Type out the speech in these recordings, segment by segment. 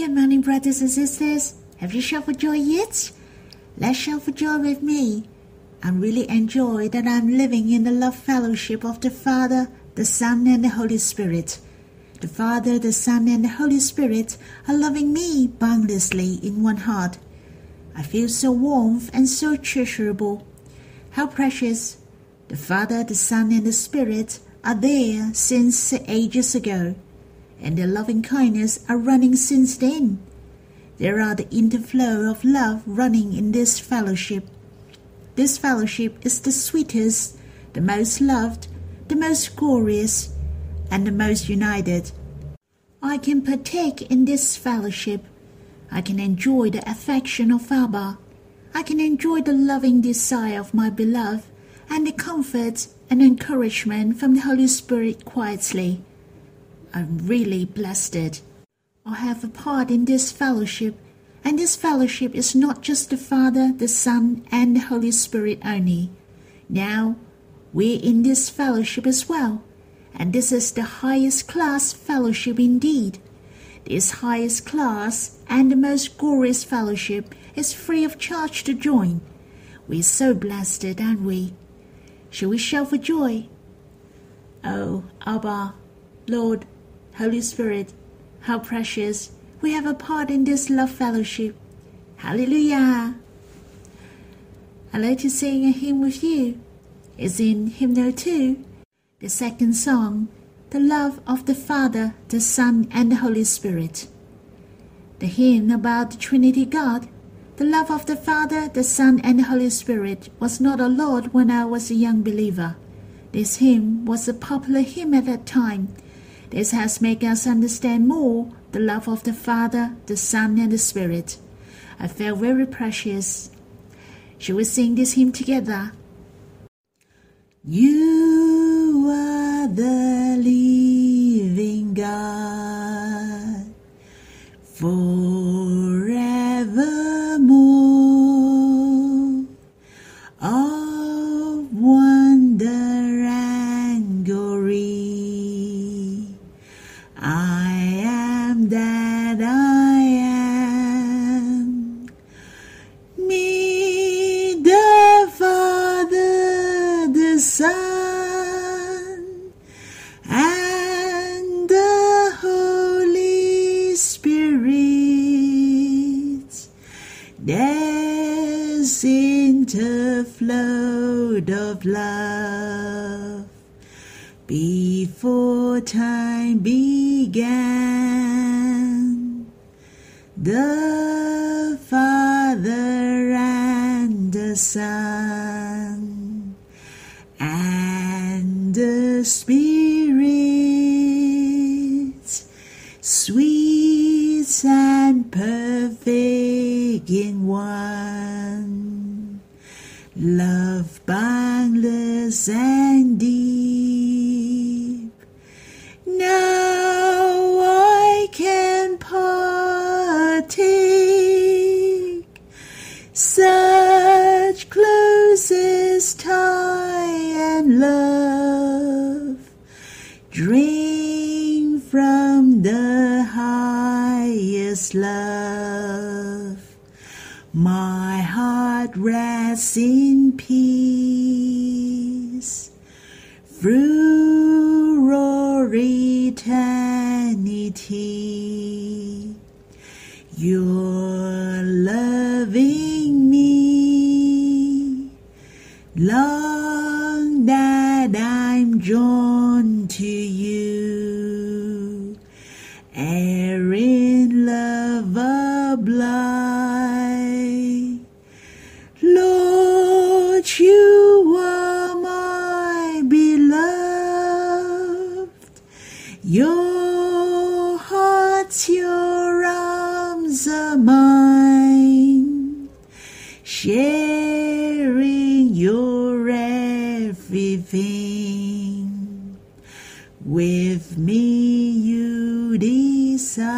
Good morning, brothers and sisters. Have you shouted for joy yet? Let's shout for joy with me. I'm really enjoy that I'm living in the love fellowship of the Father, the Son, and the Holy Spirit. The Father, the Son, and the Holy Spirit are loving me boundlessly in one heart. I feel so warm and so treasurable. How precious! The Father, the Son, and the Spirit are there since ages ago, and their loving kindness are running since then. There are the interflow of love running in this fellowship. This fellowship is the sweetest, the most loved, the most glorious, and the most united. I can partake in this fellowship. I can enjoy the affection of Abba. I can enjoy the loving desire of my beloved and the comfort and encouragement from the Holy Spirit quietly. I'm really blessed. I have a part in this fellowship, and this fellowship is not just the Father, the Son, and the Holy Spirit only. Now, we're in this fellowship as well, and this is the highest class fellowship indeed. This highest class and the most glorious fellowship is free of charge to join. We're so blessed, aren't we? Shall we shout for joy? Oh, Abba, Lord, Holy Spirit, how precious we have a part in this love fellowship. Hallelujah! I'd like to sing a hymn with you. It's in hymnal 2, the second song, The Love of the Father, the Son, and the Holy Spirit. The hymn about the Trinity God the love of the Father, the Son, and the Holy Spirit was not a lot when I was a young believer. This hymn was a popular hymn at that time. This has made us understand more the love of the Father, the Son, and the Spirit. I felt very precious. Shall we sing this hymn together? You are the living God. Forevermore, before time began. The Father and the Son and the Spirit, sweet and perfect in one, love boundless and deep. In peace through eternity. You're loving me long that I'm drawn everything. With me you decide.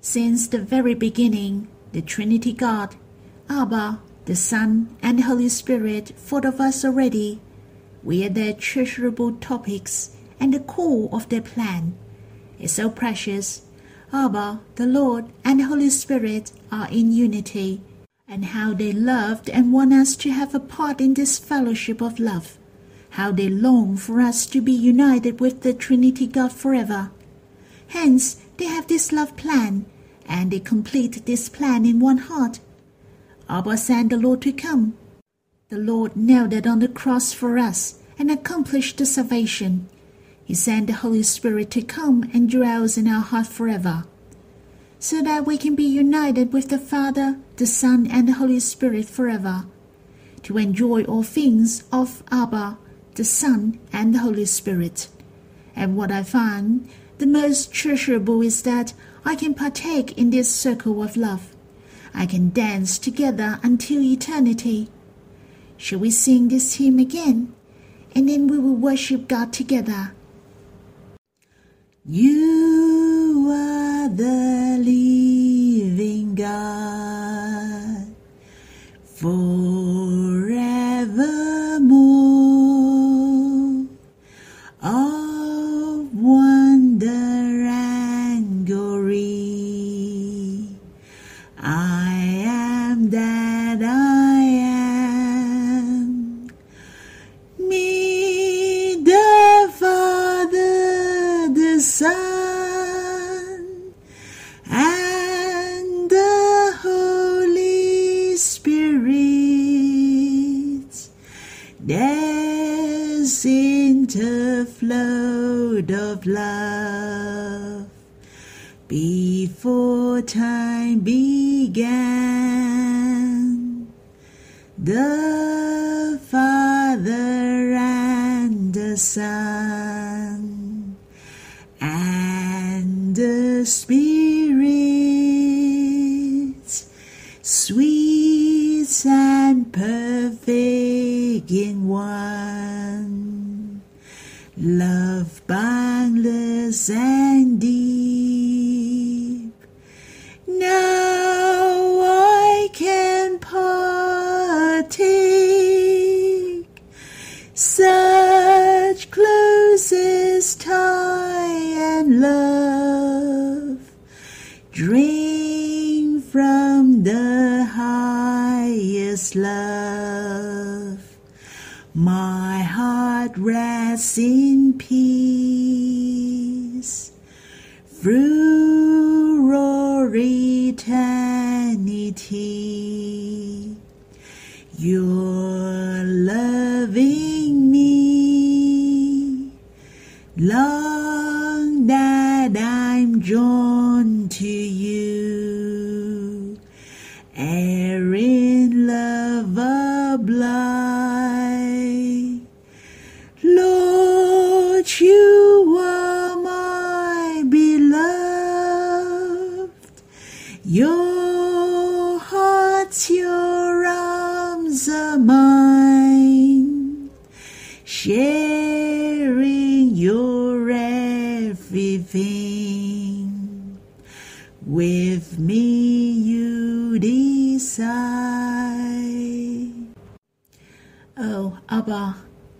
Since the very beginning, the Trinity God, Abba, the Son, and Holy Spirit thought of us already. We are their treasurable topics and the core of their plan. It's so precious. Abba, the Lord, and Holy Spirit are in unity, and how they loved and want us to have a part in this fellowship of love. How they long for us to be united with the Trinity God forever. Hence, they have this love plan, and they complete this plan in one heart. Abba sent the Lord to come. The Lord nailed it on the cross for us and accomplished the salvation. He sent the Holy Spirit to come and dwells in our heart forever, so that we can be united with the Father, the Son, and the Holy Spirit forever, to enjoy all things of Abba, the Son, and the Holy Spirit. And what I find the most treasurable is that I can partake in this circle of love. I can dance together until eternity. Shall we sing this hymn again? And then we will worship God together. You the living God forevermore. Of wonder and glory. I am that I Son and the Spirit, sweet and perfect in one, love Drink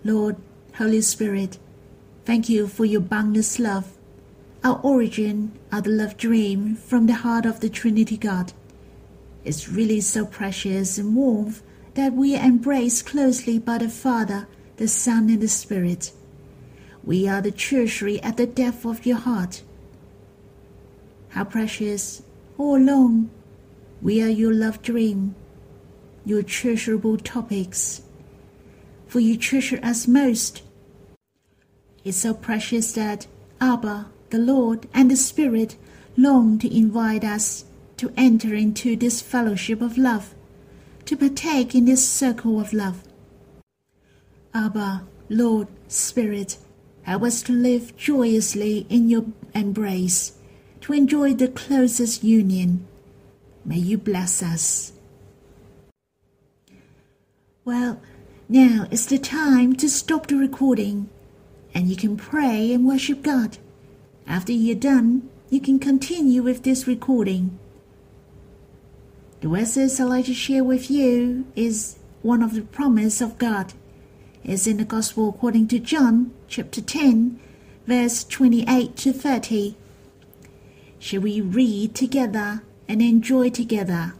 Lord, Holy Spirit, thank you for your boundless love. Our origin the love dream from the heart of the Trinity God. It's really so precious and warm that we are embraced closely by the Father, the Son, and the Spirit. We are the treasury at the depth of your heart. How precious, all along, we are your love dream, your treasurable topics. For you treasure us most. It's so precious that Abba, the Lord, and the Spirit long to invite us to enter into this fellowship of love, to partake in this circle of love. Abba, Lord, Spirit, help us to live joyously in your embrace, to enjoy the closest union. May you bless us. Well, now is the time to stop the recording, and you can pray and worship God. After you're done, you can continue with this recording. The verses I'd like to share with you is one of the promise of God. It's in the Gospel according to John, chapter 10, verse 28 to 30. shall we read together and enjoy together.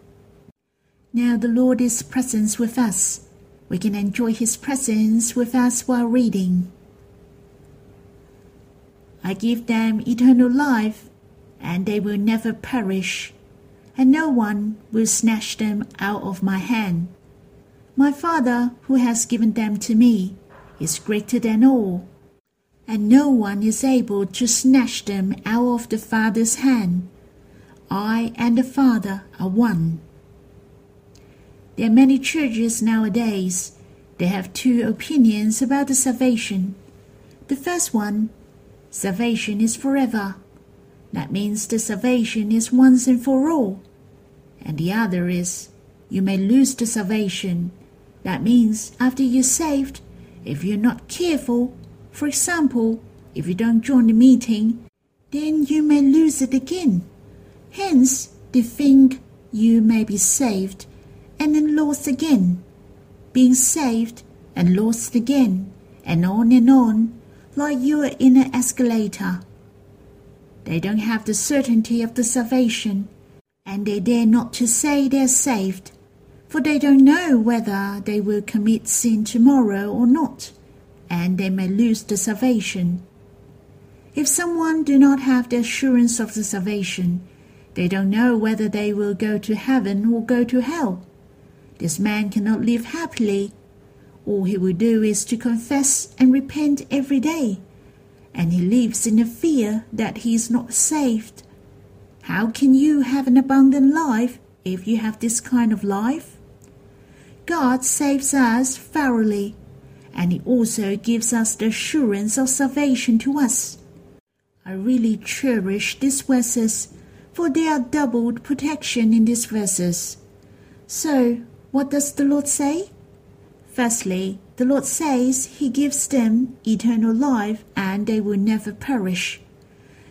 Now the Lord is present with us. We can enjoy His presence with us while reading. I give them eternal life, and they will never perish, and no one will snatch them out of my hand. My Father, who has given them to me, is greater than all, and no one is able to snatch them out of the Father's hand. I and the Father are one. There are many churches nowadays. They have two opinions about the salvation. The first one, salvation is forever. That means the salvation is once and for all. And the other is, you may lose the salvation. That means after you're saved, if you're not careful, for example, if you don't join the meeting, then you may lose it again. Hence, they think you may be saved and then lost again, being saved and lost again, and on and on, like you are in an escalator. They don't have the certainty of the salvation, and they dare not to say they're saved, for they don't know whether they will commit sin tomorrow or not, and they may lose the salvation. If someone do not have the assurance of the salvation, they don't know whether they will go to heaven or go to hell. This man cannot live happily. All he will do is to confess and repent every day, and he lives in the fear that he is not saved. How can you have an abundant life if you have this kind of life? God saves us thoroughly, and He also gives us the assurance of salvation to us. I really cherish these verses for there are doubled protection in these verses. So, what does the Lord say? Firstly, the Lord says He gives them eternal life and they will never perish.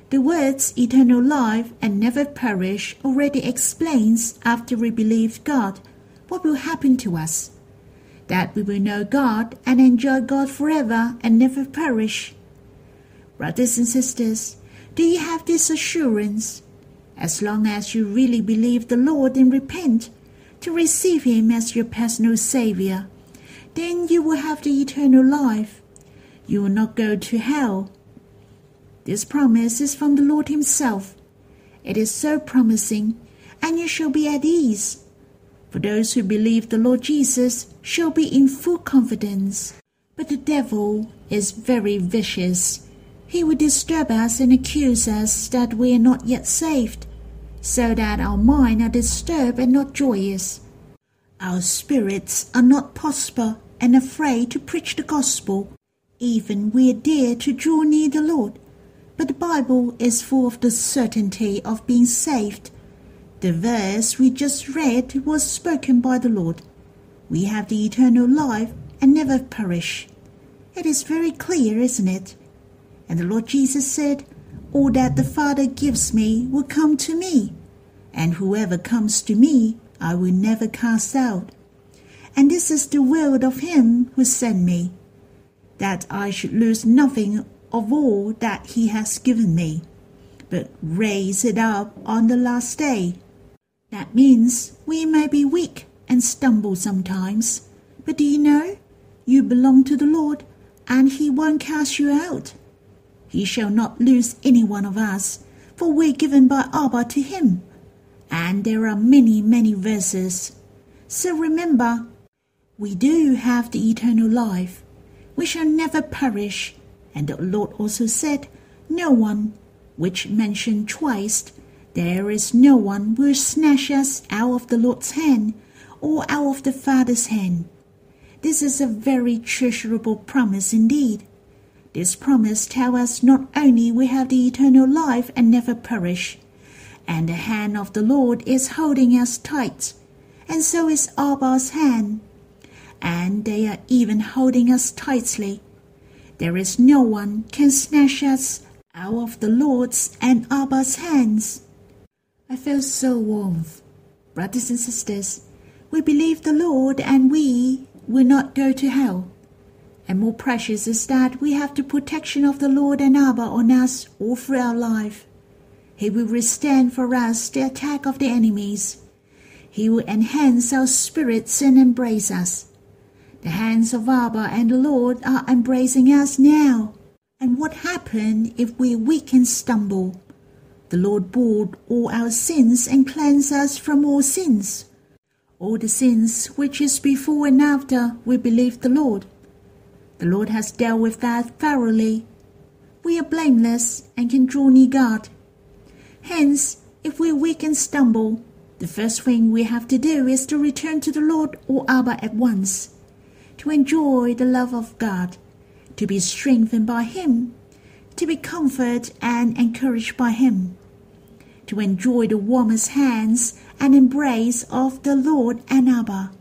The words eternal life and never perish already explains after we believe God what will happen to us. That we will know God and enjoy God forever and never perish. Brothers and sisters, do you have this assurance? as long as you really believe the Lord and repent to receive Him as your personal Savior, then you will have the eternal life. You will not go to hell. This promise is from the Lord Himself. It is so promising, and you shall be at ease. For those who believe the Lord Jesus shall be in full confidence. But the devil is very vicious. He will disturb us and accuse us that we are not yet saved so that our minds are disturbed and not joyous. Our spirits are not prosper and afraid to preach the gospel. Even we dare to draw near the Lord. But the Bible is full of the certainty of being saved. The verse we just read was spoken by the Lord. We have the eternal life and never perish. It is very clear, isn't it? And the Lord Jesus said, all that the Father gives me will come to me, and whoever comes to me I will never cast out. And this is the will of him who sent me, that I should lose nothing of all that he has given me, but raise it up on the last day. That means we may be weak and stumble sometimes, but do you know? You belong to the Lord, and he won't cast you out. He shall not lose any one of us, for we're given by Abba to him. And there are many, many verses. So remember, we do have the eternal life. We shall never perish. And the Lord also said, No one, which mentioned twice, there is no one will snatch us out of the Lord's hand or out of the Father's hand. This is a very treasurable promise indeed. This promise tells us not only we have the eternal life and never perish, and the hand of the Lord is holding us tight, and so is Abba's hand, and they are even holding us tightly. There is no one can snatch us out of the Lord's and Abba's hands. I feel so warm. Brothers and sisters, we believe the Lord and we will not go to hell and more precious is that we have the protection of the Lord and Abba on us all through our life. He will withstand for us the attack of the enemies. He will enhance our spirits and embrace us. The hands of Abba and the Lord are embracing us now. And what happened if we weak and stumble? The Lord bore all our sins and cleansed us from all sins. All the sins which is before and after we believe the Lord. The Lord has dealt with that thoroughly. We are blameless and can draw near God. Hence, if we weak and stumble, the first thing we have to do is to return to the Lord or Abba at once, to enjoy the love of God, to be strengthened by Him, to be comforted and encouraged by Him, to enjoy the warmest hands and embrace of the Lord and Abba.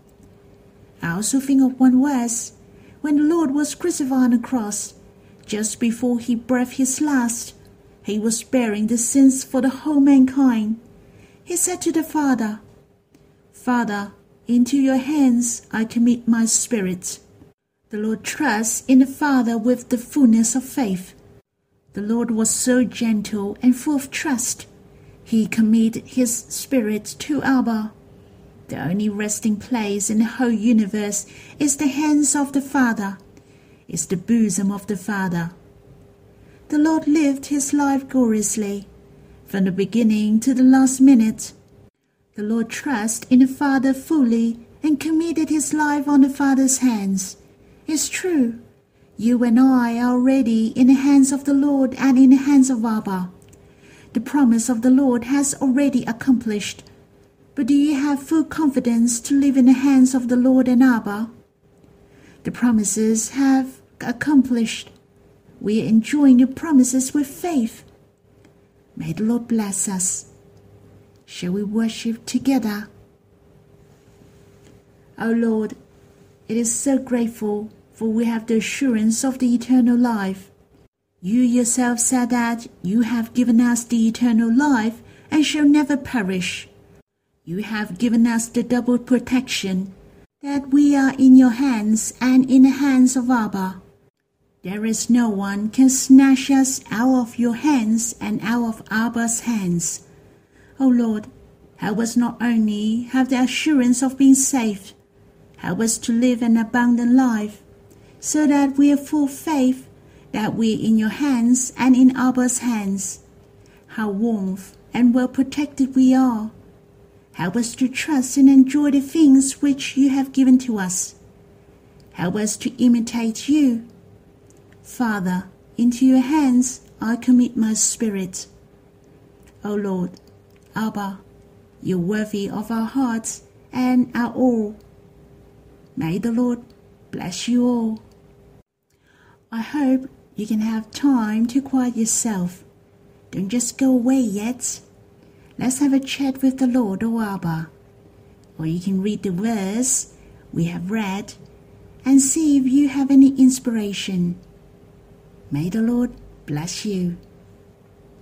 I also think of one verse when the Lord was crucified on the cross, just before he breathed his last, he was bearing the sins for the whole mankind. He said to the Father, Father, into your hands I commit my spirit. The Lord trusts in the Father with the fullness of faith. The Lord was so gentle and full of trust. He committed his spirit to Abba. The only resting place in the whole universe is the hands of the Father, is the bosom of the Father the Lord lived his life gloriously, from the beginning to the last minute. The Lord trusted in the Father fully and committed his life on the Father's hands. It's true. You and I are already in the hands of the Lord and in the hands of Abba. The promise of the Lord has already accomplished. But do you have full confidence to live in the hands of the Lord and Abba? The promises have accomplished. We are enjoying the promises with faith. May the Lord bless us. Shall we worship together? O oh Lord, it is so grateful for we have the assurance of the eternal life. You yourself said that you have given us the eternal life and shall never perish. You have given us the double protection that we are in your hands and in the hands of Abba. There is no one can snatch us out of your hands and out of Abba's hands. O oh Lord, help us not only have the assurance of being saved, help us to live an abundant life, so that we have full faith that we are in your hands and in Abba's hands. How warm and well protected we are. Help us to trust and enjoy the things which you have given to us. Help us to imitate you Father, into your hands I commit my spirit. O Lord, Abba, you're worthy of our hearts and our all. May the Lord bless you all. I hope you can have time to quiet yourself. Don't just go away yet. Let's have a chat with the Lord or Abba. Or you can read the verse we have read and see if you have any inspiration. May the Lord bless you.